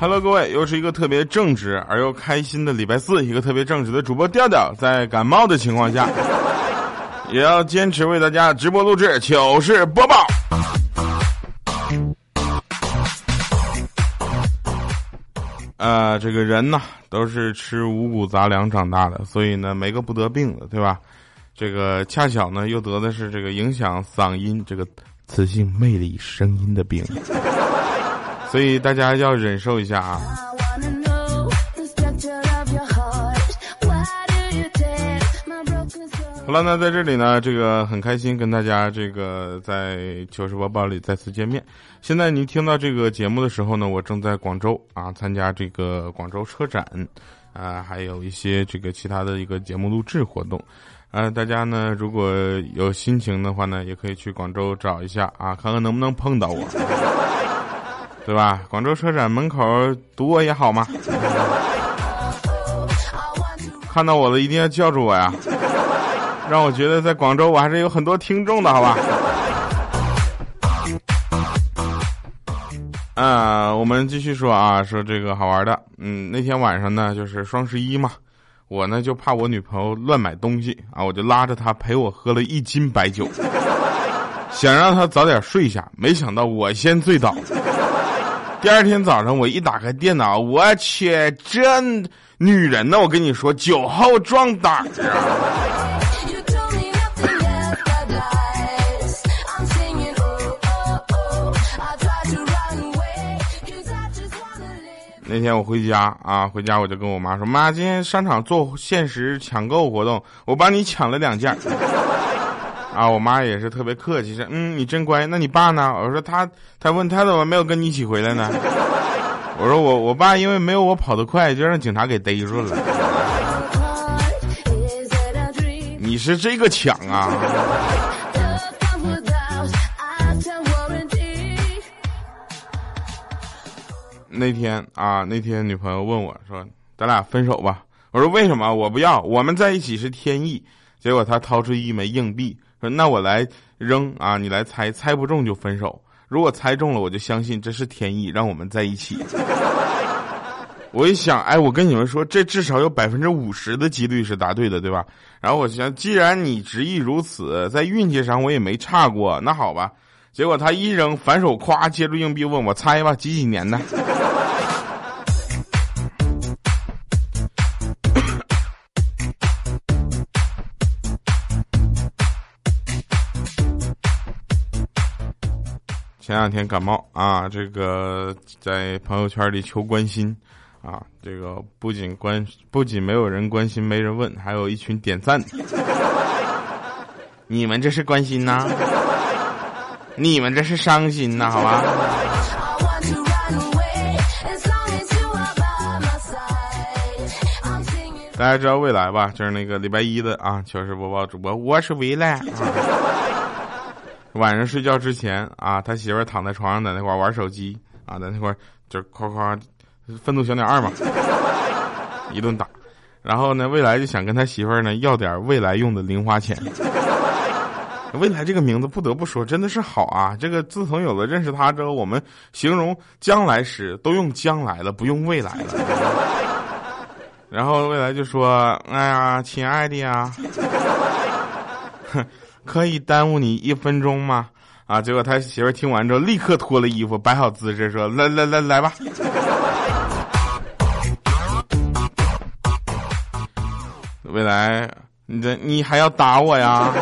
Hello，各位，又是一个特别正直而又开心的礼拜四，一个特别正直的主播调调，在感冒的情况下，也要坚持为大家直播录制糗事播报。呃，这个人呢，都是吃五谷杂粮长大的，所以呢，没个不得病的，对吧？这个恰巧呢，又得的是这个影响嗓音、这个磁性魅力声音的病。所以大家要忍受一下啊。好了，那在这里呢，这个很开心跟大家这个在糗事播报里再次见面。现在您听到这个节目的时候呢，我正在广州啊，参加这个广州车展，啊，还有一些这个其他的一个节目录制活动。啊，大家呢如果有心情的话呢，也可以去广州找一下啊，看看能不能碰到我。对吧？广州车展门口堵我也好吗？看到我的一定要叫住我呀，让我觉得在广州我还是有很多听众的，好吧？啊，我们继续说啊，说这个好玩的。嗯，那天晚上呢，就是双十一嘛，我呢就怕我女朋友乱买东西啊，我就拉着她陪我喝了一斤白酒，想让她早点睡下，没想到我先醉倒。第二天早上，我一打开电脑，我去，这女人呢？我跟你说，酒后壮胆啊！那天我回家啊，回家我就跟我妈说：“妈，今天商场做限时抢购活动，我帮你抢了两件。”啊，我妈也是特别客气，说：“嗯，你真乖。那你爸呢？”我说：“他，他问他怎么没有跟你一起回来呢？” 我说：“我我爸因为没有我跑得快，就让警察给逮住了。”你是这个抢啊？那天啊，那天女朋友问我说：“咱俩分手吧？”我说：“为什么？我不要，我们在一起是天意。”结果他掏出一枚硬币。说那我来扔啊，你来猜，猜不中就分手。如果猜中了，我就相信这是天意，让我们在一起。我一想，哎，我跟你们说，这至少有百分之五十的几率是答对的，对吧？然后我想，既然你执意如此，在运气上我也没差过，那好吧。结果他一扔，反手咵接住硬币，问我猜吧，几几年的？前两天感冒啊，这个在朋友圈里求关心，啊，这个不仅关不仅没有人关心，没人问，还有一群点赞。你们这是关心呐？你们这是伤心呐？好吧。大家知道未来吧？就是那个礼拜一的啊，糗事播报主播，我是未来啊。晚上睡觉之前啊，他媳妇躺在床上，在那块玩手机啊，在那块就夸夸，愤怒小鸟二嘛，一顿打。然后呢，未来就想跟他媳妇儿呢要点未来用的零花钱。未来这个名字不得不说真的是好啊！这个自从有了认识他之后，我们形容将来时都用将来了，不用未来了。然后未来就说：“哎呀，亲爱的呀。”可以耽误你一分钟吗？啊！结果他媳妇听完之后，立刻脱了衣服，摆好姿势，说：“来来来来吧。”未来，你这你还要打我呀？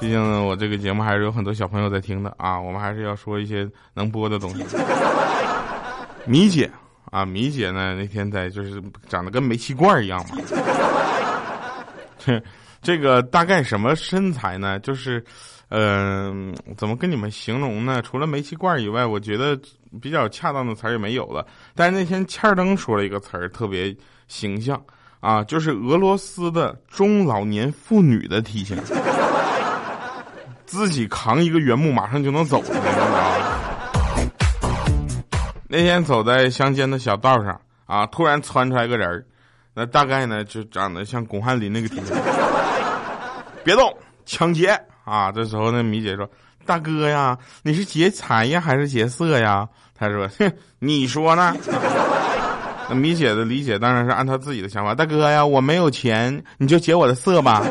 毕竟我这个节目还是有很多小朋友在听的啊！我们还是要说一些能播的东西。米姐啊，米姐呢？那天在就是长得跟煤气罐一样嘛。这个大概什么身材呢？就是，嗯，怎么跟你们形容呢？除了煤气罐以外，我觉得比较恰当的词儿也没有了。但是那天欠儿登说了一个词儿，特别形象啊，就是俄罗斯的中老年妇女的体型，自己扛一个原木马上就能走的那种。那天走在乡间的小道上啊，突然窜出来个人儿。那大概呢，就长得像巩汉林那个体型。别动，抢劫啊！这时候那米姐说：“大哥呀，你是劫财呀，还是劫色呀？”他说：“哼，你说呢？”那米姐的理解当然是按他自己的想法。大哥呀，我没有钱，你就劫我的色吧。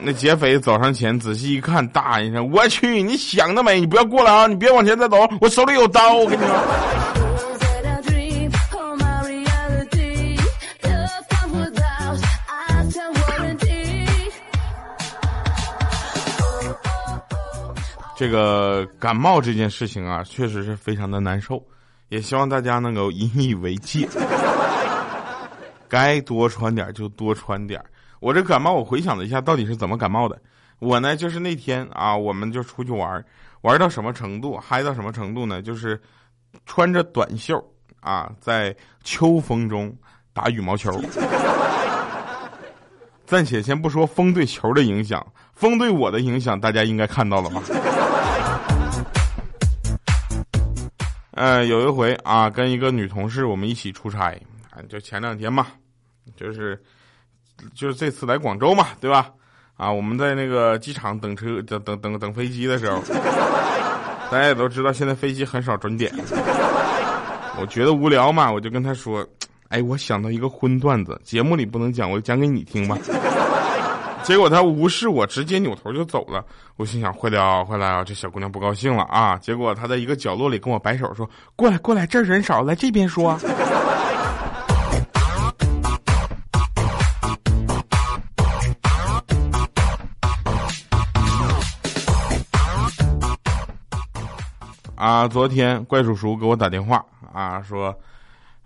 那劫匪走上前，仔细一看，大喊一声：“我去！你想得美！你不要过来啊！你别往前再走，我手里有刀，我跟你说。”这个感冒这件事情啊，确实是非常的难受，也希望大家能够引以为戒，该多穿点就多穿点。我这感冒，我回想了一下，到底是怎么感冒的。我呢，就是那天啊，我们就出去玩，玩到什么程度，嗨到什么程度呢？就是穿着短袖啊，在秋风中打羽毛球。暂且先不说风对球的影响，风对我的影响，大家应该看到了吧？呃，有一回啊，跟一个女同事我们一起出差，啊，就前两天嘛，就是就是这次来广州嘛，对吧？啊，我们在那个机场等车，等等等等飞机的时候，大家也都知道，现在飞机很少准点。我觉得无聊嘛，我就跟他说。哎，我想到一个荤段子，节目里不能讲，我就讲给你听吧。结果他无视我，直接扭头就走了。我心想，坏了，坏了，这小姑娘不高兴了啊！结果他在一个角落里跟我摆手说：“过来，过来，这儿人少，来这边说。”啊，昨天怪叔叔给我打电话啊，说。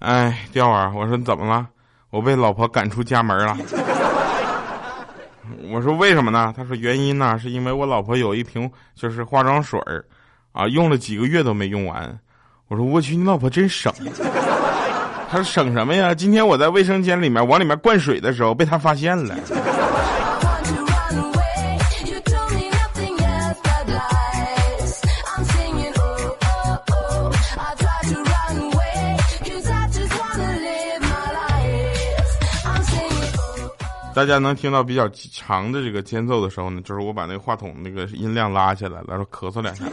哎，调儿，我说你怎么了？我被老婆赶出家门了。我说为什么呢？他说原因呢，是因为我老婆有一瓶就是化妆水儿，啊，用了几个月都没用完。我说我去，你老婆真省。他说省什么呀？今天我在卫生间里面往里面灌水的时候，被他发现了。大家能听到比较长的这个间奏的时候呢，就是我把那个话筒那个音量拉下来了，然后咳嗽两下，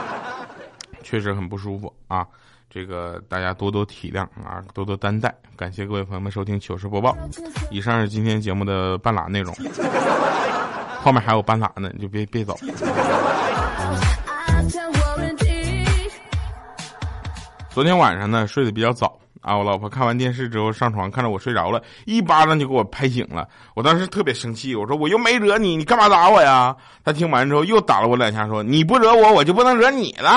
确实很不舒服啊。这个大家多多体谅啊，多多担待。感谢各位朋友们收听糗事播报。以上是今天节目的半拉内容，后面还有半拉呢，你就别别走。昨天晚上呢，睡得比较早。啊！我老婆看完电视之后上床，看着我睡着了，一巴掌就给我拍醒了。我当时特别生气，我说我又没惹你，你干嘛打我呀？她听完之后又打了我两下，说你不惹我，我就不能惹你了。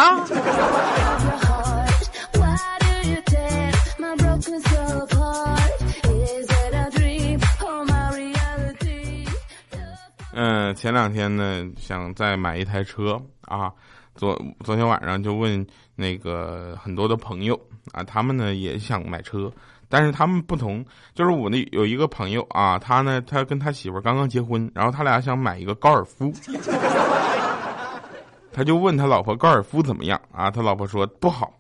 嗯，前两天呢，想再买一台车啊。昨昨天晚上就问那个很多的朋友啊，他们呢也想买车，但是他们不同，就是我那有一个朋友啊，他呢他跟他媳妇刚刚结婚，然后他俩想买一个高尔夫，他就问他老婆高尔夫怎么样啊？他老婆说不好，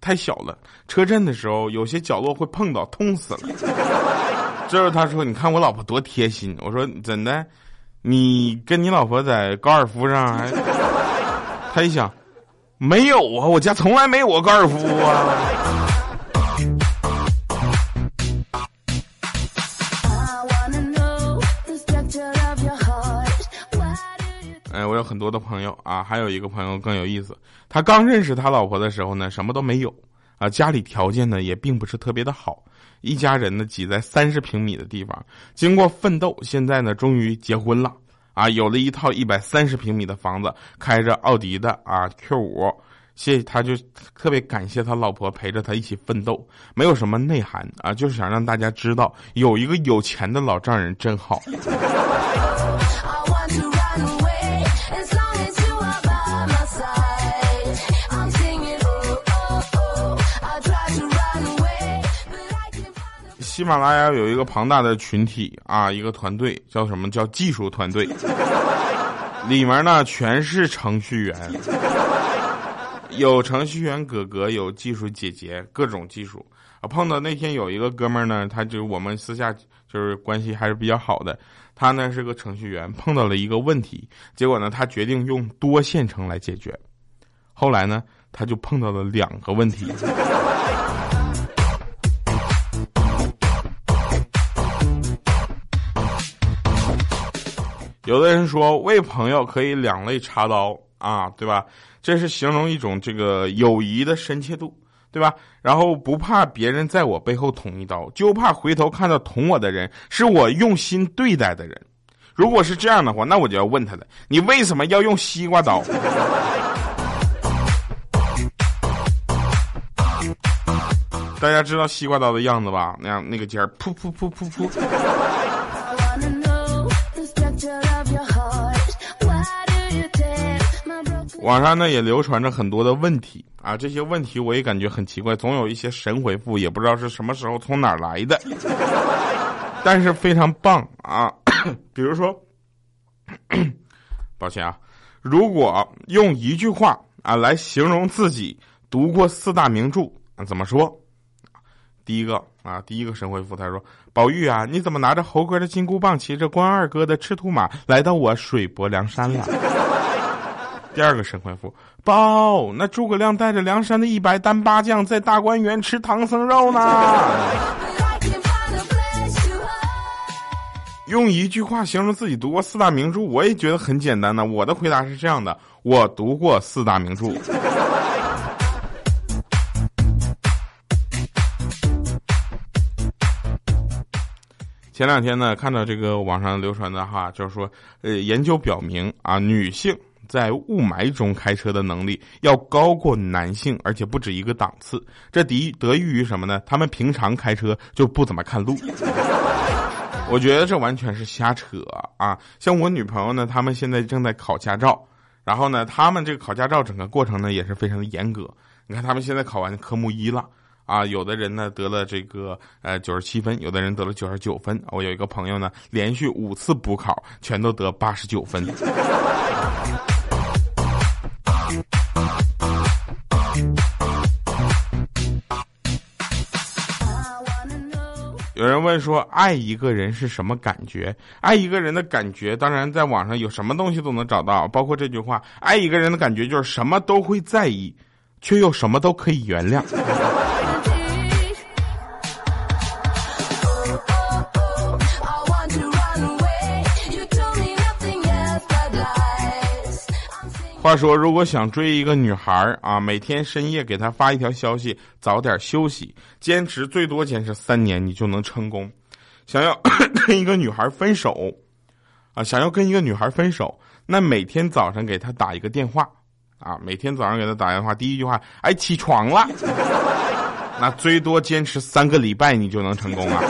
太小了，车震的时候有些角落会碰到，痛死了。这时候他说，你看我老婆多贴心。我说怎的？你跟你老婆在高尔夫上还？他一想，没有啊，我家从来没有过高尔夫啊。哎，我有很多的朋友啊，还有一个朋友更有意思。他刚认识他老婆的时候呢，什么都没有啊，家里条件呢也并不是特别的好，一家人呢挤在三十平米的地方，经过奋斗，现在呢终于结婚了。啊，有了一套一百三十平米的房子，开着奥迪的啊 Q 五，谢他就特别感谢他老婆陪着他一起奋斗，没有什么内涵啊，就是想让大家知道有一个有钱的老丈人真好。喜马拉雅有一个庞大的群体啊，一个团队叫什么叫技术团队，里面呢全是程序员，有程序员哥哥，有技术姐姐，各种技术啊。碰到那天有一个哥们儿呢，他就我们私下就是关系还是比较好的，他呢是个程序员，碰到了一个问题，结果呢他决定用多线程来解决，后来呢他就碰到了两个问题。有的人说为朋友可以两肋插刀啊，对吧？这是形容一种这个友谊的深切度，对吧？然后不怕别人在我背后捅一刀，就怕回头看到捅我的人是我用心对待的人。如果是这样的话，那我就要问他了：你为什么要用西瓜刀？大家知道西瓜刀的样子吧？那样那个尖儿，噗噗噗噗噗。网上呢也流传着很多的问题啊，这些问题我也感觉很奇怪，总有一些神回复，也不知道是什么时候从哪儿来的，但是非常棒啊。比如说，抱歉啊，如果用一句话啊来形容自己读过四大名著，怎么说？第一个啊，第一个神回复他说：“宝玉啊，你怎么拿着猴哥的金箍棒，骑着关二哥的赤兔马，来到我水泊梁山了？”第二个神回复：“宝，那诸葛亮带着梁山的一百单八将，在大观园吃唐僧肉呢。”用一句话形容自己读过四大名著，我也觉得很简单呢。我的回答是这样的：我读过四大名著。前两天呢，看到这个网上流传的话，就是说，呃，研究表明啊，女性在雾霾中开车的能力要高过男性，而且不止一个档次。这得得益于什么呢？他们平常开车就不怎么看路。我觉得这完全是瞎扯啊！像我女朋友呢，他们现在正在考驾照，然后呢，他们这个考驾照整个过程呢也是非常的严格。你看，他们现在考完科目一了。啊，有的人呢得了这个呃九十七分，有的人得了九十九分。我有一个朋友呢，连续五次补考，全都得八十九分。有人问说，爱一个人是什么感觉？爱一个人的感觉，当然在网上有什么东西都能找到，包括这句话：爱一个人的感觉就是什么都会在意，却又什么都可以原谅。话说，如果想追一个女孩啊，每天深夜给她发一条消息，早点休息，坚持最多坚持三年，你就能成功。想要 跟一个女孩分手啊，想要跟一个女孩分手，那每天早上给她打一个电话啊，每天早上给她打电话，第一句话，哎，起床了，那最多坚持三个礼拜，你就能成功啊。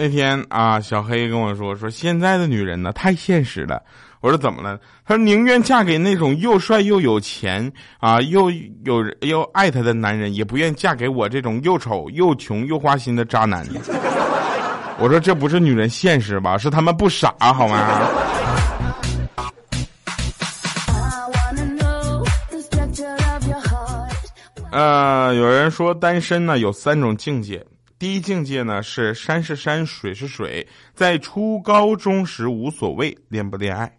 那天啊，小黑跟我说说现在的女人呢太现实了。我说怎么了？他说宁愿嫁给那种又帅又有钱啊又有又爱她的男人，也不愿嫁给我这种又丑又穷又花心的渣男。我说这不是女人现实吧？是他们不傻好吗？呃，有人说单身呢有三种境界。第一境界呢是山是山水是水，在初高中时无所谓恋不恋爱。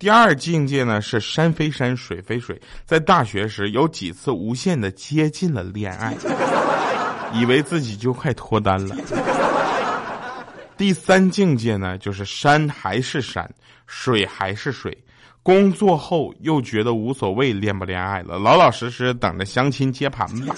第二境界呢是山非山水非水，在大学时有几次无限的接近了恋爱，以为自己就快脱单了。第三境界呢就是山还是山，水还是水，工作后又觉得无所谓恋不恋爱了，老老实实等着相亲接盘吧。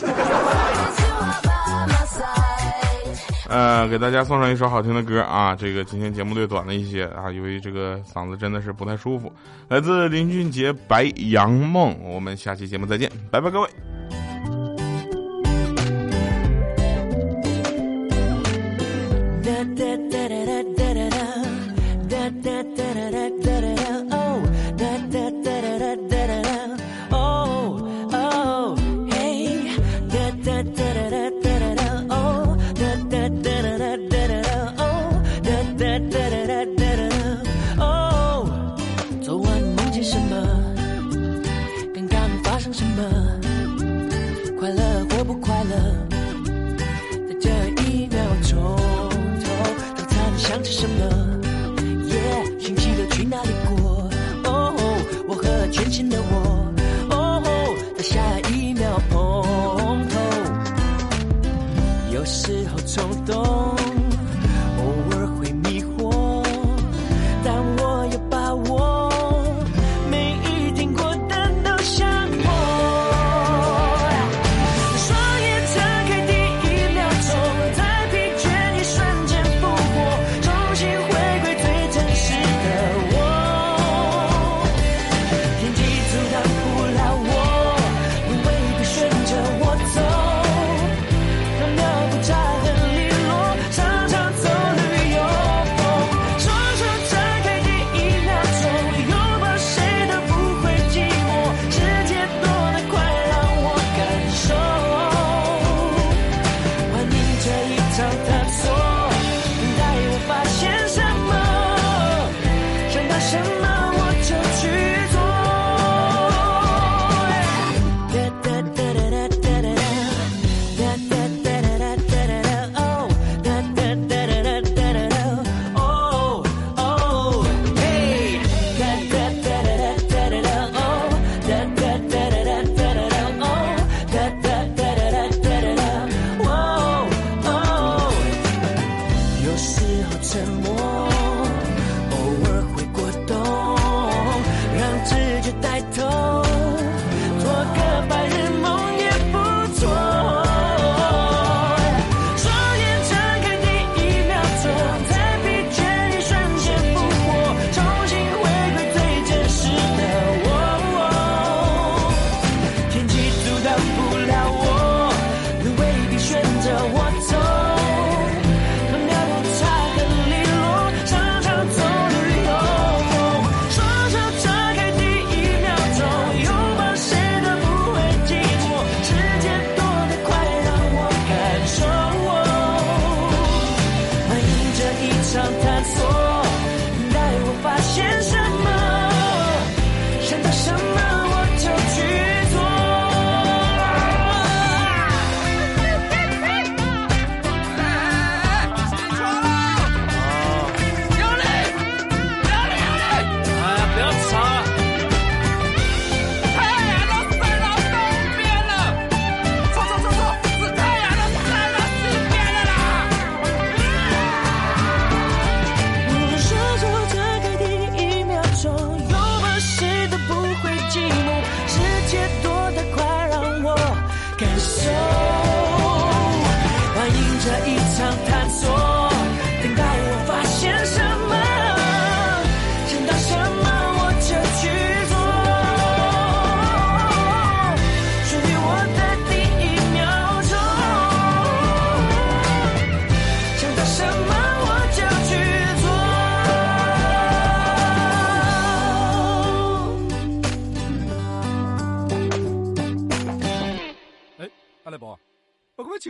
呃，给大家送上一首好听的歌啊！这个今天节目略短了一些啊，由于这个嗓子真的是不太舒服。来自林俊杰《白杨梦》，我们下期节目再见，拜拜各位。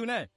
我咁样潮呢？